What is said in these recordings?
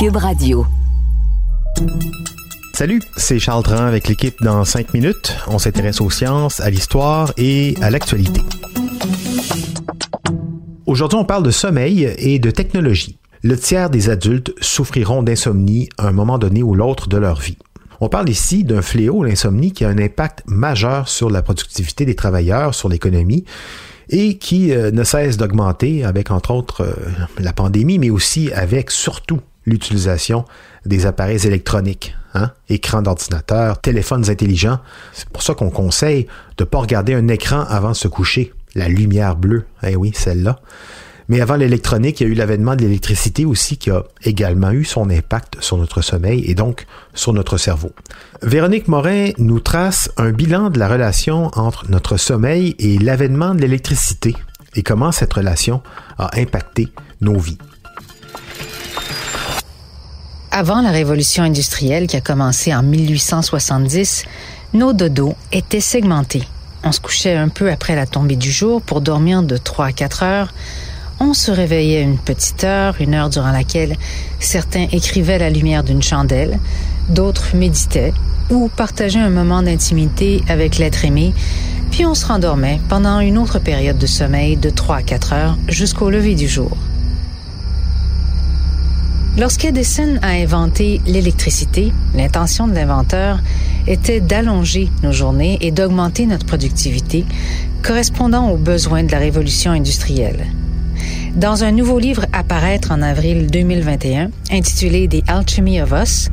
Cube Radio. Salut, c'est Charles Tran avec l'équipe dans 5 minutes. On s'intéresse aux sciences, à l'histoire et à l'actualité. Aujourd'hui, on parle de sommeil et de technologie. Le tiers des adultes souffriront d'insomnie à un moment donné ou l'autre de leur vie. On parle ici d'un fléau, l'insomnie, qui a un impact majeur sur la productivité des travailleurs, sur l'économie, et qui euh, ne cesse d'augmenter avec, entre autres, euh, la pandémie, mais aussi avec, surtout, l'utilisation des appareils électroniques, hein? écrans d'ordinateur, téléphones intelligents. C'est pour ça qu'on conseille de ne pas regarder un écran avant de se coucher. La lumière bleue, eh oui, celle-là. Mais avant l'électronique, il y a eu l'avènement de l'électricité aussi qui a également eu son impact sur notre sommeil et donc sur notre cerveau. Véronique Morin nous trace un bilan de la relation entre notre sommeil et l'avènement de l'électricité et comment cette relation a impacté nos vies. Avant la révolution industrielle qui a commencé en 1870, nos dodos étaient segmentés. On se couchait un peu après la tombée du jour pour dormir de 3 à 4 heures. On se réveillait une petite heure, une heure durant laquelle certains écrivaient la lumière d'une chandelle, d'autres méditaient ou partageaient un moment d'intimité avec l'être aimé, puis on se rendormait pendant une autre période de sommeil de 3 à 4 heures jusqu'au lever du jour. Lorsqu'Edison a inventé l'électricité, l'intention de l'inventeur était d'allonger nos journées et d'augmenter notre productivité, correspondant aux besoins de la révolution industrielle. Dans un nouveau livre à paraître en avril 2021, intitulé The Alchemy of Us,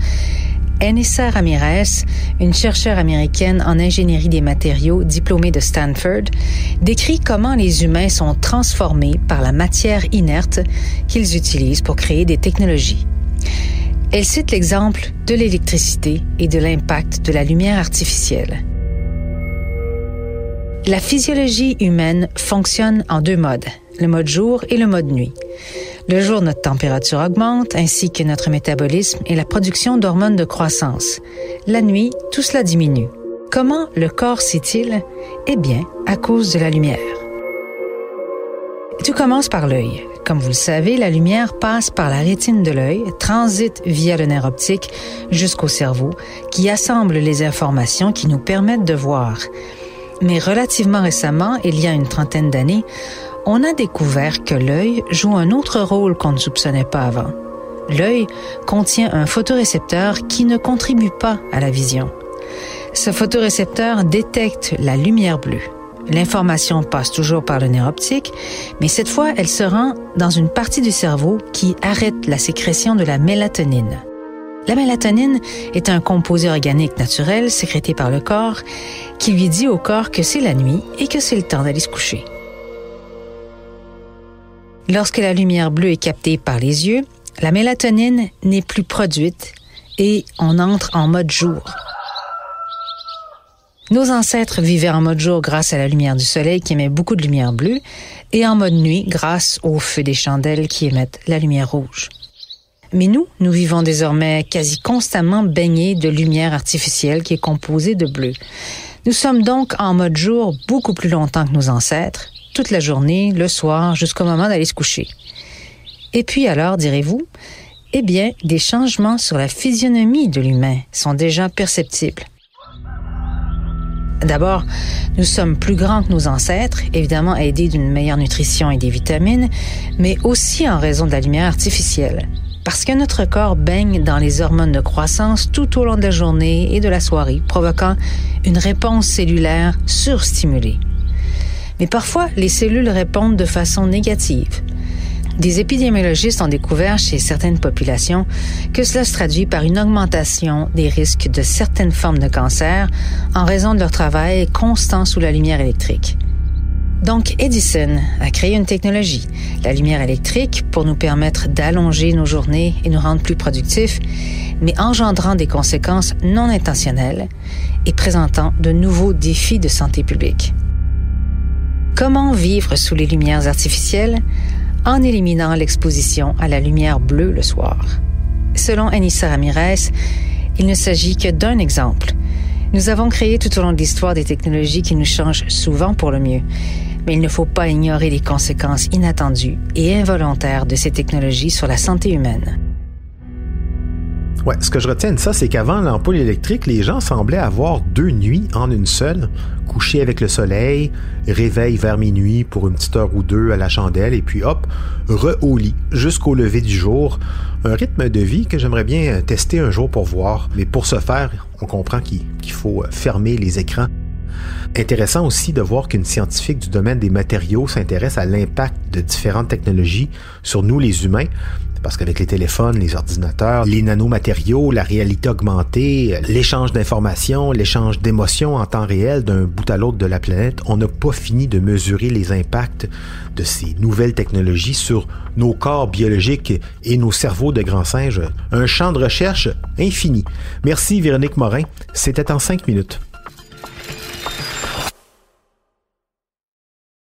Enissa Ramirez, une chercheure américaine en ingénierie des matériaux diplômée de Stanford, décrit comment les humains sont transformés par la matière inerte qu'ils utilisent pour créer des technologies. Elle cite l'exemple de l'électricité et de l'impact de la lumière artificielle. La physiologie humaine fonctionne en deux modes, le mode jour et le mode nuit. Le jour, notre température augmente, ainsi que notre métabolisme et la production d'hormones de croissance. La nuit, tout cela diminue. Comment le corps sait-il? Eh bien, à cause de la lumière. Tout commence par l'œil. Comme vous le savez, la lumière passe par la rétine de l'œil, transite via le nerf optique jusqu'au cerveau, qui assemble les informations qui nous permettent de voir. Mais relativement récemment, il y a une trentaine d'années, on a découvert que l'œil joue un autre rôle qu'on ne soupçonnait pas avant. L'œil contient un photorécepteur qui ne contribue pas à la vision. Ce photorécepteur détecte la lumière bleue. L'information passe toujours par le nerf optique, mais cette fois, elle se rend dans une partie du cerveau qui arrête la sécrétion de la mélatonine. La mélatonine est un composé organique naturel sécrété par le corps qui lui dit au corps que c'est la nuit et que c'est le temps d'aller se coucher. Lorsque la lumière bleue est captée par les yeux, la mélatonine n'est plus produite et on entre en mode jour. Nos ancêtres vivaient en mode jour grâce à la lumière du soleil qui émet beaucoup de lumière bleue et en mode nuit grâce au feu des chandelles qui émettent la lumière rouge. Mais nous, nous vivons désormais quasi constamment baignés de lumière artificielle qui est composée de bleu. Nous sommes donc en mode jour beaucoup plus longtemps que nos ancêtres toute la journée, le soir, jusqu'au moment d'aller se coucher. Et puis alors, direz-vous, eh bien, des changements sur la physionomie de l'humain sont déjà perceptibles. D'abord, nous sommes plus grands que nos ancêtres, évidemment aidés d'une meilleure nutrition et des vitamines, mais aussi en raison de la lumière artificielle. Parce que notre corps baigne dans les hormones de croissance tout au long de la journée et de la soirée, provoquant une réponse cellulaire surstimulée. Mais parfois, les cellules répondent de façon négative. Des épidémiologistes ont découvert chez certaines populations que cela se traduit par une augmentation des risques de certaines formes de cancer en raison de leur travail constant sous la lumière électrique. Donc Edison a créé une technologie, la lumière électrique, pour nous permettre d'allonger nos journées et nous rendre plus productifs, mais engendrant des conséquences non intentionnelles et présentant de nouveaux défis de santé publique. Comment vivre sous les lumières artificielles en éliminant l'exposition à la lumière bleue le soir? Selon Anissa Ramirez, il ne s'agit que d'un exemple. Nous avons créé tout au long de l'histoire des technologies qui nous changent souvent pour le mieux, mais il ne faut pas ignorer les conséquences inattendues et involontaires de ces technologies sur la santé humaine. Ouais, ce que je retiens de ça, c'est qu'avant l'ampoule électrique, les gens semblaient avoir deux nuits en une seule. Coucher avec le soleil, réveil vers minuit pour une petite heure ou deux à la chandelle, et puis hop, re au lit jusqu'au lever du jour. Un rythme de vie que j'aimerais bien tester un jour pour voir. Mais pour ce faire, on comprend qu'il faut fermer les écrans. Intéressant aussi de voir qu'une scientifique du domaine des matériaux s'intéresse à l'impact de différentes technologies sur nous les humains. Parce qu'avec les téléphones, les ordinateurs, les nanomatériaux, la réalité augmentée, l'échange d'informations, l'échange d'émotions en temps réel d'un bout à l'autre de la planète, on n'a pas fini de mesurer les impacts de ces nouvelles technologies sur nos corps biologiques et nos cerveaux de grands singes. Un champ de recherche infini. Merci Véronique Morin. C'était en cinq minutes.